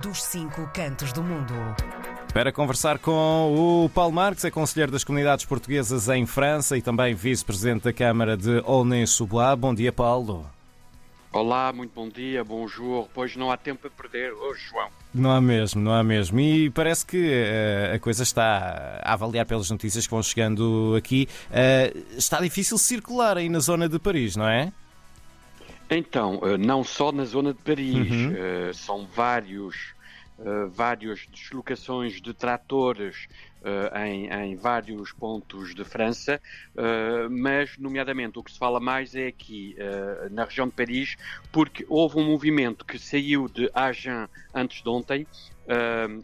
dos cinco cantos do mundo. Para conversar com o Paulo Marques, é conselheiro das comunidades portuguesas em França e também vice-presidente da Câmara de Aulnay-sous-Bois. Bom dia, Paulo. Olá, muito bom dia, bonjour. Pois não há tempo a perder hoje, João. Não há mesmo, não há mesmo. E parece que uh, a coisa está a avaliar pelas notícias que vão chegando aqui. Uh, está difícil circular aí na zona de Paris, não é? Então, uh, não só na zona de Paris, uhum. são vários uh, várias deslocações de tratores em, em, vários pontos de França, uh, mas, nomeadamente, o que se fala mais é aqui na região de Paris, porque houve um movimento que saiu de Agen antes de ontem.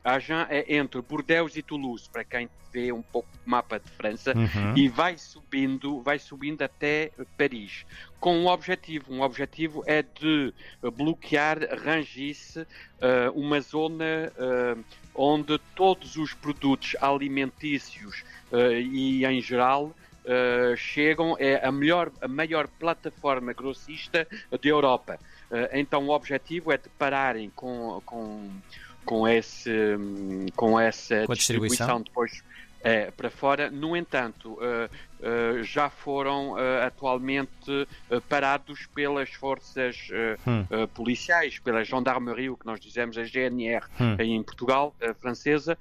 Agen é entre Bordeaux e Toulouse, para quem vê um pouco o mapa de França, uhum. e vai subindo, vai subindo até Paris com um objetivo. Um objetivo é de bloquear Rangis, uma zona onde todos os produtos alimentícios uh, e, em geral, chegam. É a, melhor, a maior plataforma grossista da Europa. então, o objetivo é de pararem com, com, com, esse, com essa com distribuição depois é, para fora. No entanto, uh, uh, já foram uh, atualmente parados pelas forças hum. policiais, pela gendarmerie, o que nós dizemos a GNR hum. em Portugal, francesa,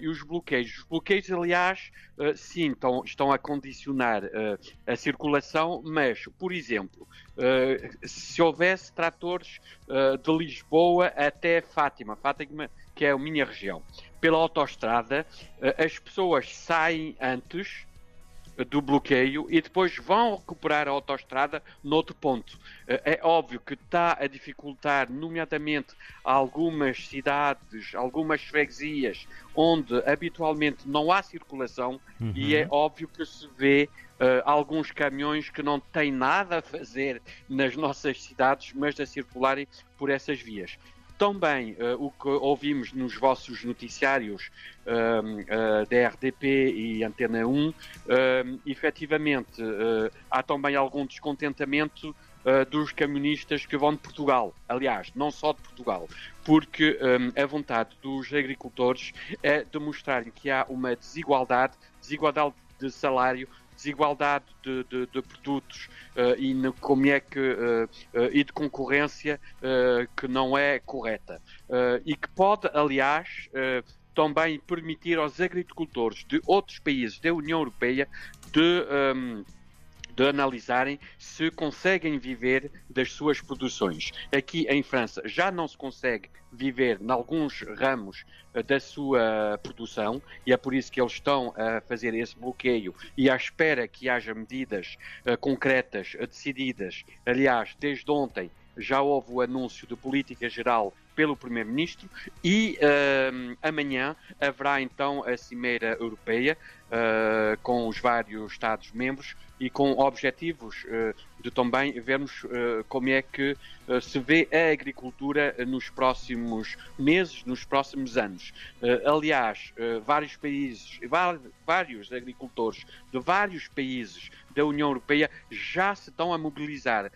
e os bloqueios. Os bloqueios, aliás, sim, estão, estão a condicionar a circulação, mas, por exemplo, se houvesse tratores de Lisboa até Fátima, Fátima que é a minha região, pela autoestrada, eh, as pessoas saem antes do bloqueio e depois vão recuperar a autoestrada noutro ponto. Eh, é óbvio que está a dificultar, nomeadamente, algumas cidades, algumas freguesias, onde habitualmente não há circulação uhum. e é óbvio que se vê uh, alguns caminhões que não têm nada a fazer nas nossas cidades, mas a circularem por essas vias. Também uh, o que ouvimos nos vossos noticiários uh, uh, da RDP e Antena 1, uh, efetivamente há também algum descontentamento dos camionistas que vão de Portugal. Aliás, não só de Portugal, porque um, a vontade dos agricultores é demonstrarem que há uma desigualdade, desigualdade de salário desigualdade de, de, de produtos uh, e no, como é que uh, e de concorrência que não é correta. E que pode, aliás, também permitir aos agricultores de outros países da União Europeia de um, de analisarem se conseguem viver das suas produções. Aqui em França já não se consegue viver em alguns ramos eh, da sua produção e é por isso que eles estão a fazer esse bloqueio e à espera que haja medidas uh, concretas, uh, decididas. Aliás, desde ontem já houve o anúncio de política geral pelo Primeiro-Ministro e uh, amanhã haverá então a Cimeira Europeia uh, com os vários Estados-membros e com objetivos uh, de também vermos como é que se vê a agricultura nos próximos meses, nos próximos anos. aliás, vários países, vários agricultores de vários países da União Europeia já se estão a mobilizar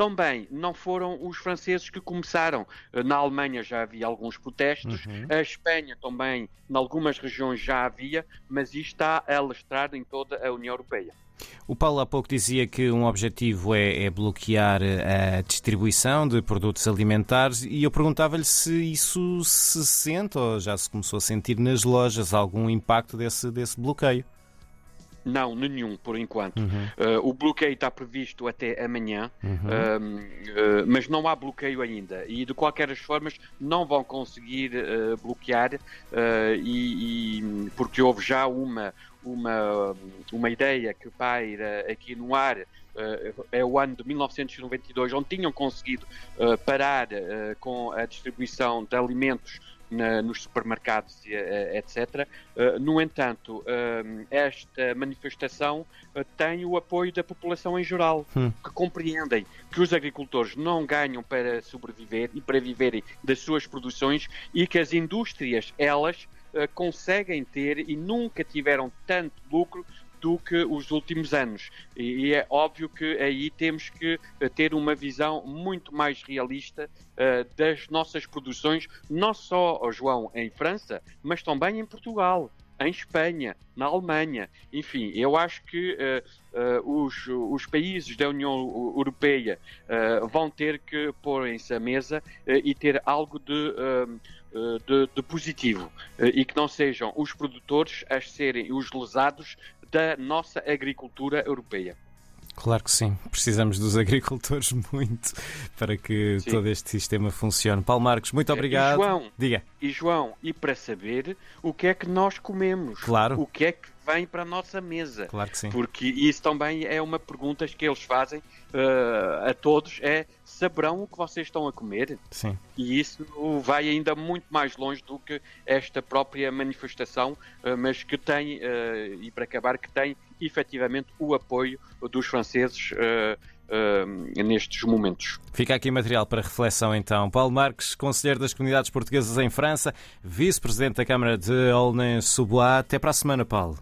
também não foram os franceses que começaram. Eh, na Alemanha já havia alguns protestos, uhum. a Espanha também, em algumas regiões já havia, mas isto está a alastrar em toda a União Europeia. O Paulo há pouco dizia que um objetivo é, é bloquear eh, a distribuição de produtos alimentares e eu perguntava-lhe se isso se sente ou já se começou a sentir nas lojas algum impacto desse, desse bloqueio. Não, nenhum, por enquanto. Uhum. Uh, o bloqueio está previsto até amanhã, uhum. uh, mas não há bloqueio ainda. E de qualquer das formas não vão conseguir uh, bloquear, e, e, porque houve já uma, uma, uma ideia que paira aqui no ar. é o ano de 1992, onde tinham conseguido parar com a distribuição de alimentos na, nos supermercados, eh, etc. Eh, no entanto, eh, esta manifestação tem o apoio da população em geral, hum. que compreendem que os agricultores não ganham para sobreviver e para viverem das suas produções e que as indústrias, elas, conseguem ter e nunca tiveram tanto lucro do que os últimos anos. E, e, é óbvio que aí temos que ter uma visão muito mais realista uh, das nossas produções, não só, oh, João, em França, mas também em Portugal em Espanha, na Alemanha. Enfim, eu acho que uh, uh, os, os, países da União Europeia uh, vão ter que pôr-se à mesa e ter algo de, de, de positivo e que não sejam os produtores a serem os lesados da nossa agricultura europeia. Claro que sim. Precisamos dos agricultores muito para que sim. todo este sistema funcione. Paulo Marcos, muito obrigado. E João, Diga. E João, e para saber o que é que nós comemos. Claro. O que é que vem para a nossa mesa. Claro que sim. Porque isso também é uma pergunta que eles fazem uh, a todos, é saberão o que vocês estão a comer? Sim. E isso vai ainda muito mais longe do que esta própria manifestação, uh, mas que tem, uh, e para acabar, que tem efetivamente o apoio dos franceses uh, nestes momentos. Fica aqui material para reflexão então. Paulo Marques, Conselheiro das Comunidades Portuguesas em França, Vice-Presidente da Câmara de Aulnay-sous-Bois. Até para a semana, Paulo.